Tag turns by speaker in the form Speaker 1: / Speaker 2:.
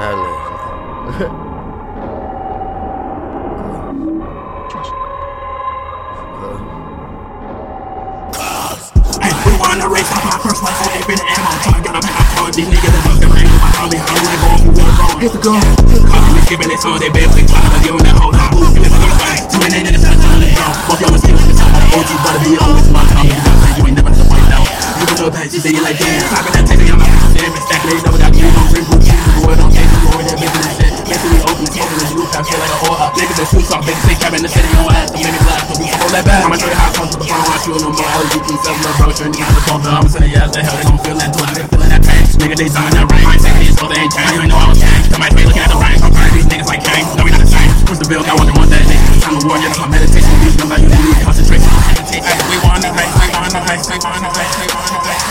Speaker 1: Helena.
Speaker 2: wanna race up my first life, so ammo. So I gotta pack up these niggas that fucking bang with my colleagues. I'm like, going wrong. Hit the gun. Calling me, skipping it, so they been playing clown. I'm whole lot. Boom, it's gonna. Two minutes in the past, I'm gonna y'all, let's get the top. OG, be on with my time. You ain't never gonna fight now. You can do a patch, you say you like, damn. I'm here like a whore up. Niggas that shoot some bitches, they cabin the city on ass. I'm in the glass, so we can roll that back. I'ma show you how it comes supposed to perform. I shoot no more. all you can sell no bro. Sure, niggas the phone, I'ma send your ass to hell. They gon' feel that thug. They feeling that pain. Nigga, they summon that rain. Ain't taking these clothes, they ain't changed. You ain't know I was changed. gang. Somebody face looking at the rain. I'm trying these niggas like gang. No, we not the same. Push the bill, got one to one that day. Time to war, yeah, that's my meditation. These guns I use to lose concentration. We want the hype, we want the hype, we want the hype, we want the hype.